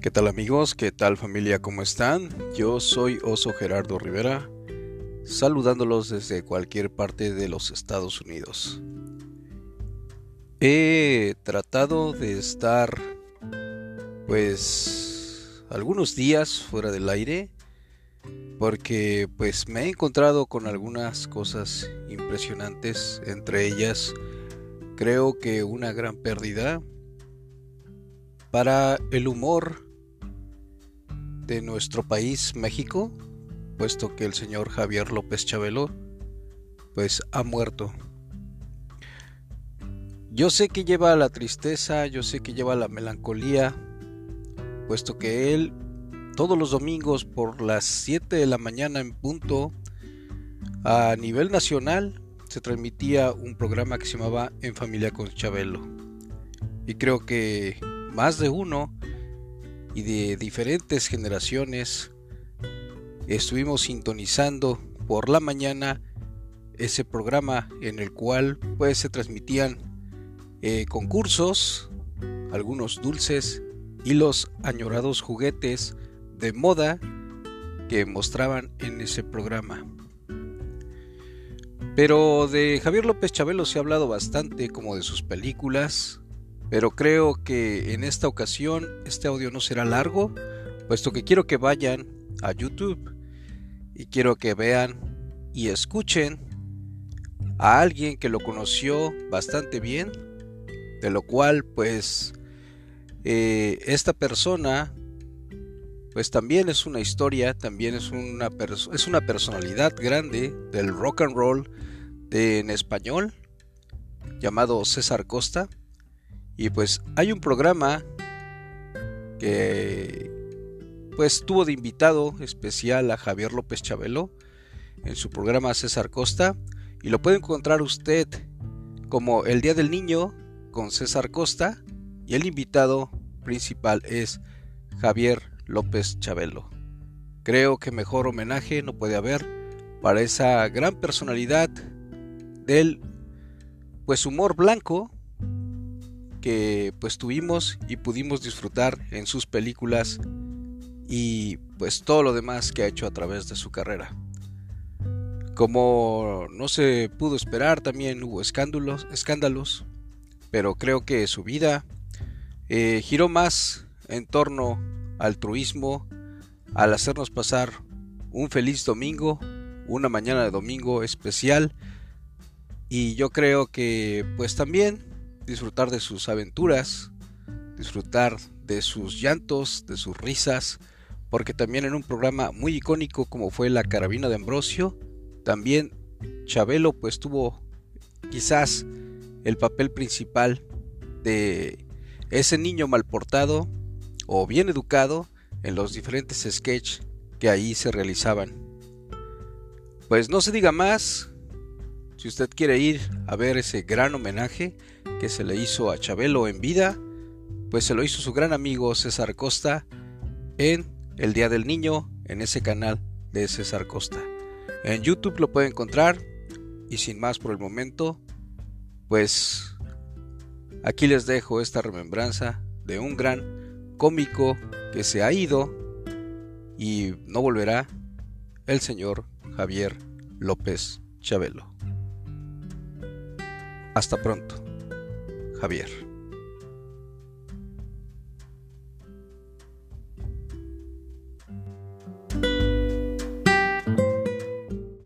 ¿Qué tal amigos? ¿Qué tal familia? ¿Cómo están? Yo soy Oso Gerardo Rivera, saludándolos desde cualquier parte de los Estados Unidos. He tratado de estar pues algunos días fuera del aire porque pues me he encontrado con algunas cosas impresionantes, entre ellas creo que una gran pérdida para el humor de nuestro país, México, puesto que el señor Javier López Chabelo, pues ha muerto. Yo sé que lleva la tristeza, yo sé que lleva la melancolía, puesto que él todos los domingos por las 7 de la mañana en punto, a nivel nacional, se transmitía un programa que se llamaba En Familia con Chabelo. Y creo que más de uno y de diferentes generaciones estuvimos sintonizando por la mañana ese programa en el cual pues se transmitían eh, concursos, algunos dulces y los añorados juguetes de moda que mostraban en ese programa. Pero de Javier López Chabelo se ha hablado bastante como de sus películas, pero creo que en esta ocasión este audio no será largo, puesto que quiero que vayan a YouTube y quiero que vean y escuchen a alguien que lo conoció bastante bien, de lo cual pues eh, esta persona pues también es una historia, también es una, es una personalidad grande del rock and roll de, en español llamado César Costa y pues hay un programa que pues tuvo de invitado especial a Javier López Chabelo en su programa César Costa y lo puede encontrar usted como El Día del Niño con César Costa y el invitado principal es Javier López Chabelo. Creo que mejor homenaje no puede haber para esa gran personalidad del pues humor blanco que pues tuvimos y pudimos disfrutar en sus películas y pues todo lo demás que ha hecho a través de su carrera. Como no se pudo esperar, también hubo escándalos, escándalos pero creo que su vida eh, giró más en torno al truismo, al hacernos pasar un feliz domingo, una mañana de domingo especial, y yo creo que pues también disfrutar de sus aventuras, disfrutar de sus llantos, de sus risas, porque también en un programa muy icónico como fue La Carabina de Ambrosio, también Chabelo pues tuvo quizás el papel principal de ese niño mal portado o bien educado en los diferentes sketches que ahí se realizaban. Pues no se diga más, si usted quiere ir a ver ese gran homenaje que se le hizo a Chabelo en vida, pues se lo hizo su gran amigo César Costa en El Día del Niño, en ese canal de César Costa. En YouTube lo puede encontrar y sin más por el momento, pues aquí les dejo esta remembranza de un gran cómico que se ha ido y no volverá, el señor Javier López Chabelo. Hasta pronto, Javier.